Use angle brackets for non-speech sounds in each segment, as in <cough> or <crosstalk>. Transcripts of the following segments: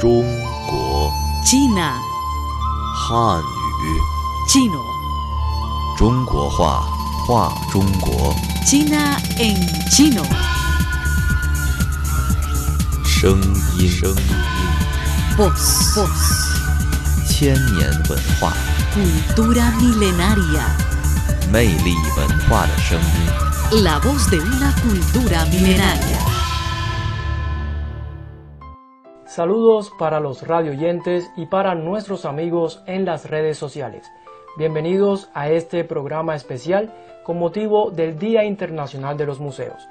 中国 China, 汉语 chino, 中国话话中国 China en chino. 声音声音 Voz, voz, 千年文化 cultura milenaria. 魅力文化的声音。 La voz de una cultura milenaria. Saludos para los radioyentes y para nuestros amigos en las redes sociales. Bienvenidos a este programa especial con motivo del Día Internacional de los Museos.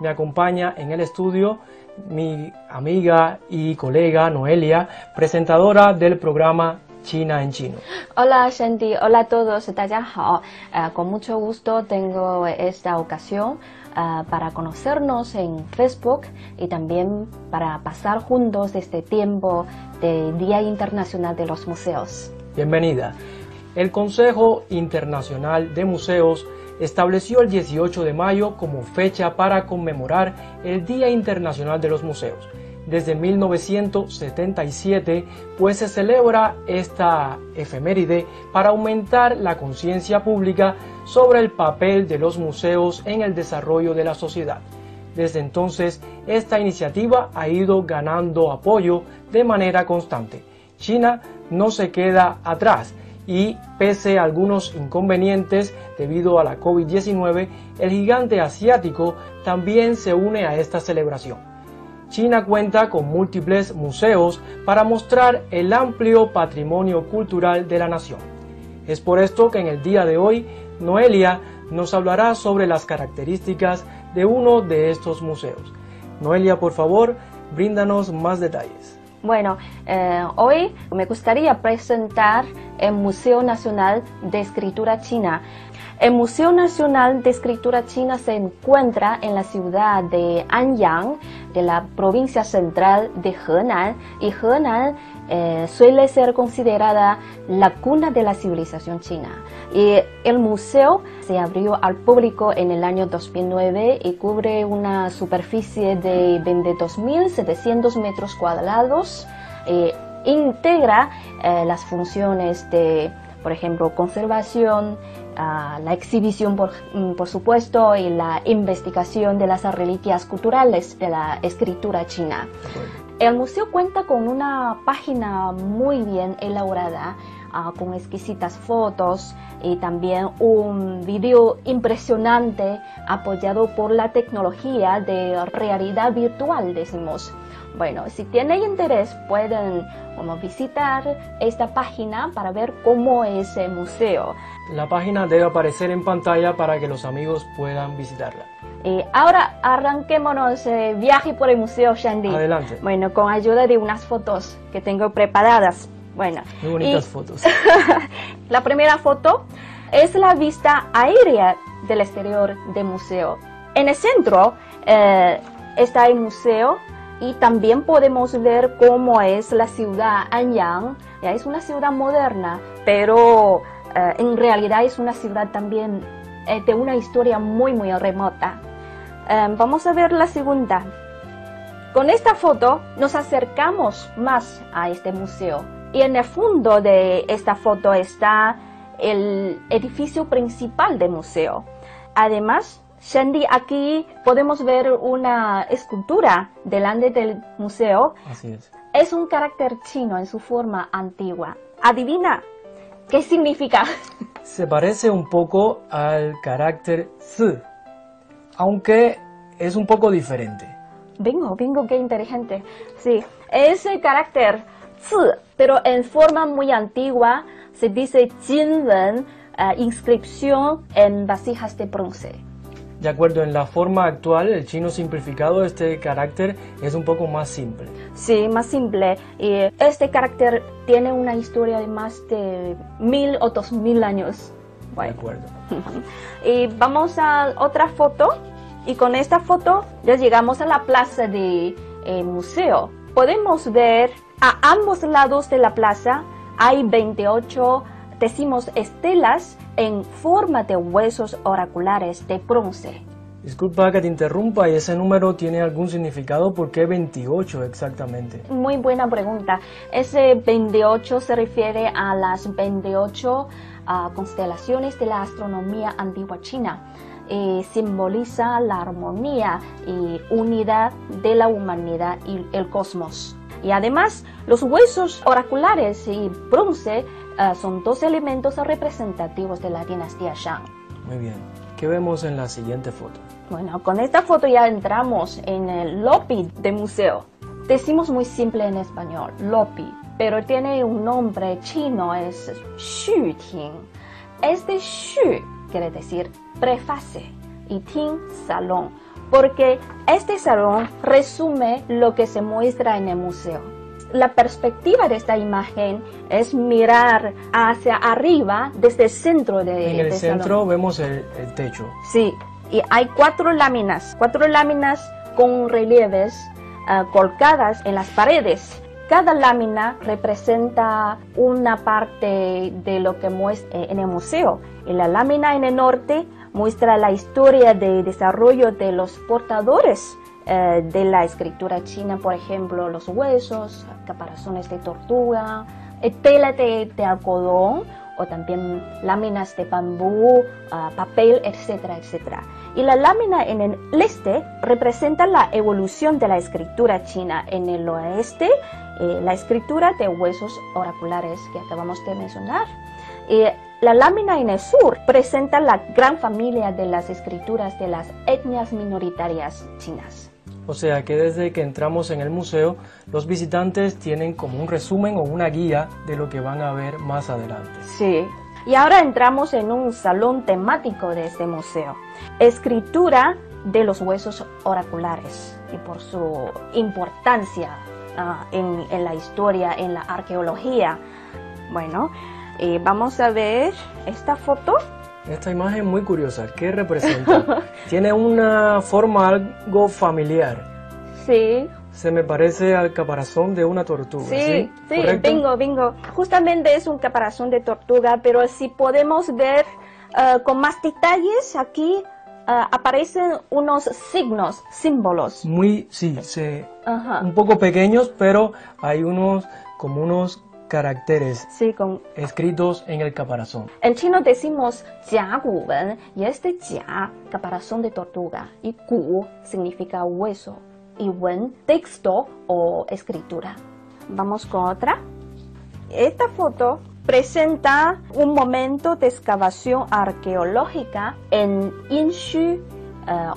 Me acompaña en el estudio mi amiga y colega Noelia, presentadora del programa China en Chino. Hola Shandy, hola a todos, 大家好。呃 con mucho gusto tengo esta ocasión ah, para conocernos en Facebook y también para pasar juntos este tiempo de Día Internacional de los Museos. Bienvenida. El Consejo Internacional de Museos estableció el 18 de mayo como fecha para conmemorar el Día Internacional de los Museos. Desde 1977, pues se celebra esta efeméride para aumentar la conciencia pública sobre el papel de los museos en el desarrollo de la sociedad. Desde entonces, esta iniciativa ha ido ganando apoyo de manera constante. China no se queda atrás y pese a algunos inconvenientes debido a la COVID-19, el gigante asiático también se une a esta celebración. China cuenta con múltiples museos para mostrar el amplio patrimonio cultural de la nación. Es por esto que en el día de hoy, Noelia nos hablará sobre las características de uno de estos museos. Noelia, por favor, bríndanos más detalles. Bueno, eh, hoy me gustaría presentar el Museo Nacional de Escritura China. El Museo Nacional de Escritura China se encuentra en la ciudad de Anyang, de la provincia central de Henan, y Henan eh, suele ser considerada la cuna de la civilización china. Y el museo se abrió al público en el año 2009 y cubre una superficie de 22.700 metros cuadrados. Eh, integra eh, las funciones de, por ejemplo, conservación, ah, la exhibición, por, mm, por supuesto, y la investigación de las reliquias culturales de la escritura china. El museo cuenta con una página muy bien elaborada, ah, con exquisitas fotos y también un video impresionante apoyado por la tecnología de realidad virtual, decimos. Bueno, si tienen interés pueden como, visitar esta página para ver cómo es el museo. La página debe aparecer en pantalla para que los amigos puedan visitarla. Y ahora arranquémonos el viaje por el museo Shandy. Adelante. Bueno, con ayuda de unas fotos que tengo preparadas. Bueno, Muy bonitas y- fotos. <laughs> La primera foto es la vista aérea del exterior del museo. En el centro eh, está el museo y también podemos ver cómo es la ciudad Anyang. Ya es una ciudad moderna, pero eh, en realidad es una ciudad también eh, de una historia muy, muy remota. Eh, vamos a ver la segunda. Con esta foto nos acercamos más a este museo y en el fondo de esta foto está el edificio principal del museo. Además, Shandy, aquí podemos ver una escultura delante del museo. Así es. Es un carácter chino en su forma antigua. Adivina, ¿qué significa? <laughs> Se parece un poco al carácter Z, aunque es un poco diferente. Bingo, bingo, qué inteligente. Sí, es el carácter zi, pero en forma muy antigua se dice jinwen, eh, inscripción en vasijas de bronce. De acuerdo en la forma actual, el chino simplificado, este carácter es un poco más simple. Sí, más simple. Y este carácter tiene una historia de más de mil o dos mil años. De acuerdo. <laughs> y vamos a otra foto. Y con esta foto ya llegamos a la plaza del museo. Podemos ver a ambos lados de la plaza hay 28, decimos, estelas en forma de huesos oraculares de bronce. Disculpa que te interrumpa, ¿y ese número tiene algún significado? ¿Por qué 28 exactamente? Muy buena pregunta. Ese 28 se refiere a las 28 ah, constelaciones de la astronomía antigua china. Eh, simboliza la armonía y unidad de la humanidad y el cosmos. Y además, los huesos oraculares y bronce ah, son dos elementos representativos de la dinastía Shang. Muy bien. ¿Qué vemos en la siguiente foto? Bueno, con esta foto ya entramos en el lobby del museo. Decimos muy simple en español, lobby, pero tiene un nombre chino, es Xu Ting. Este Xu quiere decir prefase y Ting salón, porque este salón resume lo que se muestra en el museo. La perspectiva de esta imagen es mirar hacia arriba desde el centro de, En el centro salón. vemos el, el techo. Sí, y hay cuatro láminas, cuatro láminas con relieves ah, colgadas en las paredes. Cada lámina representa una parte de lo que muestra en el museo. Y la lámina en el norte muestra la historia de desarrollo de los portadores eh, de la escritura china, por ejemplo, los huesos, caparazones de tortuga, eh, tela de, de algodón o también láminas de bambú, ah, papel, etcétera, etcétera. Y la lámina en el este representa la evolución de la escritura china. En el oeste, eh, la escritura de huesos oraculares que acabamos de mencionar. Y la lámina en el sur presenta la gran familia de las escrituras de las etnias minoritarias chinas. O sea que desde que entramos en el museo, los visitantes tienen como un resumen o una guía de lo que van a ver más adelante. Sí. Y ahora entramos en un salón temático de este museo. Escritura de los huesos oraculares y por su importancia ah, en, la historia, en la arqueología. Bueno, eh, vamos a ver esta foto. Esta imagen muy curiosa, ¿qué representa? <laughs> Tiene una forma algo familiar. Sí, Se me parece al caparazón de una tortuga. Sí, Sí, bingo, bingo. Justamente es un caparazón de tortuga, pero si podemos ver eh, con más detalles, aquí eh, aparecen unos signos, símbolos. Muy, sí, se, Ajá. un poco pequeños, pero hay unos como unos caracteres Sí, con... escritos en el caparazón. En chino decimos jia gu wen, y este jia, caparazón de tortuga, y gu significa hueso, y wen, texto o escritura. Vamos con otra. Esta foto presenta un momento de excavación arqueológica en Inshu, eh,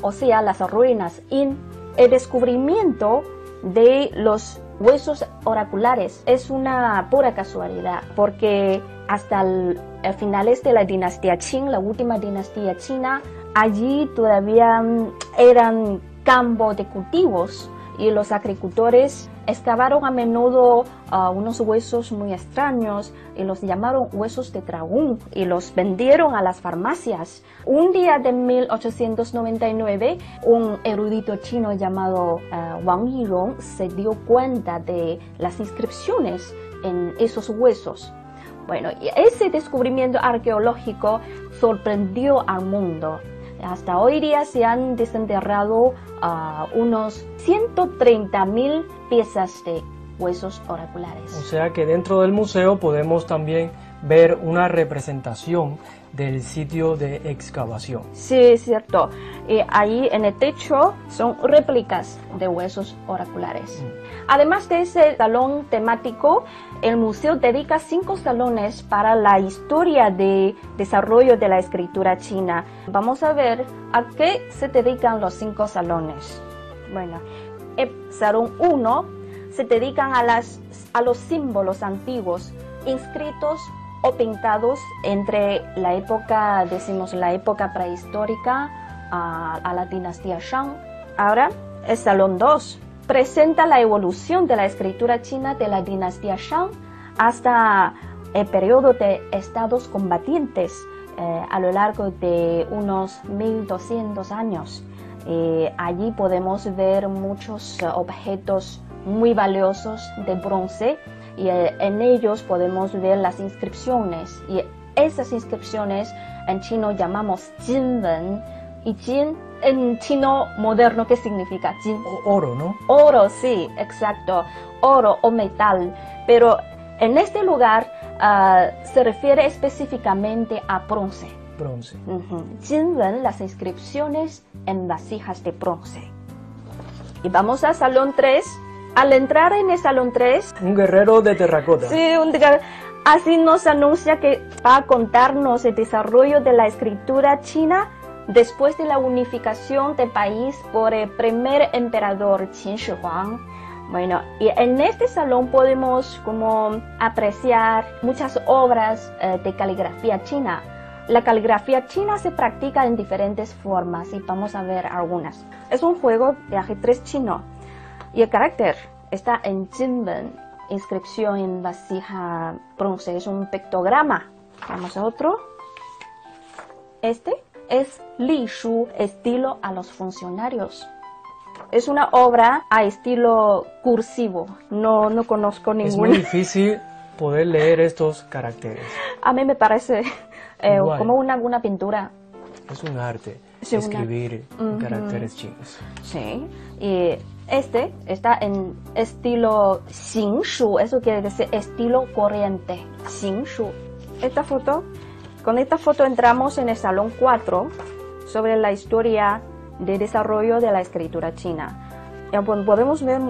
o sea, las ruinas In. El descubrimiento de los huesos oraculares. Es una pura casualidad, porque hasta el, el finales de la dinastía Qing, la última dinastía china, allí todavía mm, eran campos de cultivos y los agricultores excavaron a menudo ah, unos huesos muy extraños y los llamaron huesos de dragón y los vendieron a las farmacias. Un día de 1899, un erudito chino llamado ah, Wang Yirong se dio cuenta de las inscripciones en esos huesos. Bueno, ese descubrimiento arqueológico sorprendió al mundo. Hasta hoy día se han desenterrado ah, unos 130.000 piezas de huesos O oraculares. sea que dentro del museo podemos también ver una representación del sitio de excavación. Sí, es cierto. Y ahí en el techo son réplicas de huesos oraculares. Además de ese salón temático, el museo dedica cinco salones para la historia de desarrollo de la escritura china. Vamos a ver a qué se dedican los cinco salones. Bueno, el salón 1 se dedican a, las, a los símbolos antiguos inscritos o pintados entre la época, decimos la época prehistórica a, a la dinastía Shang. Ahora, el salón 2 presenta la evolución de la escritura china de la dinastía Shang hasta el periodo de estados combatientes eh, a lo largo de unos 1200 años. Eh, allí podemos ver muchos eh, objetos muy valiosos de bronce y eh, en ellos podemos ver las inscripciones y esas inscripciones en chino llamamos Jinwen y Jin en chino moderno, ¿qué significa? Jin. O- oro, ¿no? Oro, sí, exacto. Oro o metal. Pero en este lugar ah, se refiere específicamente a bronce. Bronce. Ujú. Jinwen, las inscripciones en vasijas de bronce. Y vamos al salón 3. Al entrar en el salón 3, Un guerrero de terracota. sí, un diga- así nos anuncia que va a contarnos el desarrollo de la escritura china después de la unificación del país por el primer emperador Qin Shi Huang. Bueno, y en este salón podemos como apreciar muchas obras eh, de caligrafía china. La caligrafía china se practica en diferentes formas y vamos a ver algunas. Es un juego de ajedrez chino y el carácter está en Jinben, inscripción en vasija bronce, es un pictograma. Vamos a otro. Este es Li Shu, estilo a los funcionarios. Es una obra a estilo cursivo. No, no conozco Es muy ninguna. difícil poder leer estos caracteres. <laughs> A mí me parece eh, como una, una pintura. Es un arte Sí, una- escribir caracteres chinos. Sí. Y este está en estilo Xingshu, eso quiere decir estilo corriente. Xingshu. Esta foto, con esta foto entramos en el salón 4 sobre la historia de desarrollo de la escritura china. Po- podemos ver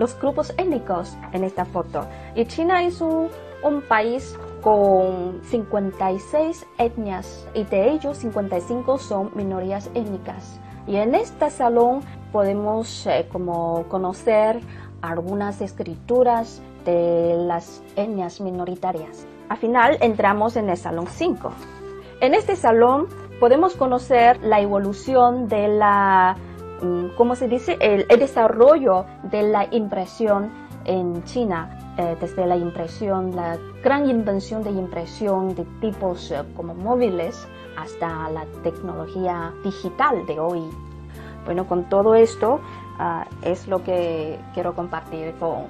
los grupos étnicos en esta foto. Y China es un, un país con 56 etnias y de ellos 55 son minorías étnicas. Y en este salón podemos eh, como conocer algunas escrituras de las etnias minoritarias. Al final entramos en el salón 5. En este salón podemos conocer la evolución de la, mm, ¿cómo se dice? El, el desarrollo de la impresión en China, eh, desde la impresión, la gran invención de impresión de tipos eh, como móviles hasta la tecnología digital de hoy. Bueno, con todo esto ah, es lo que quiero compartir con,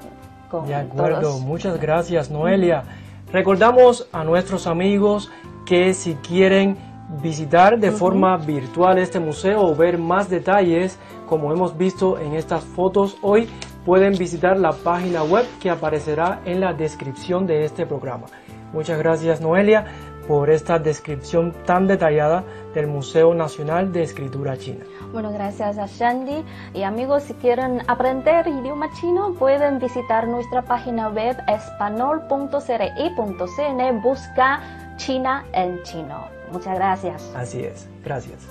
con De acuerdo, todos. muchas gracias Noelia. Recordamos a nuestros amigos que si quieren visitar de forma virtual este museo o ver más detalles, como hemos visto en estas fotos hoy, pueden visitar la página web que aparecerá en la descripción de este programa. Muchas gracias Noelia por esta descripción tan detallada del Museo Nacional de Escritura China. Bueno, gracias a Shandy. Y amigos, si quieren aprender idioma chino, pueden visitar nuestra página web espanol.cri.cn. Busca China en chino. Muchas gracias. Así es, gracias.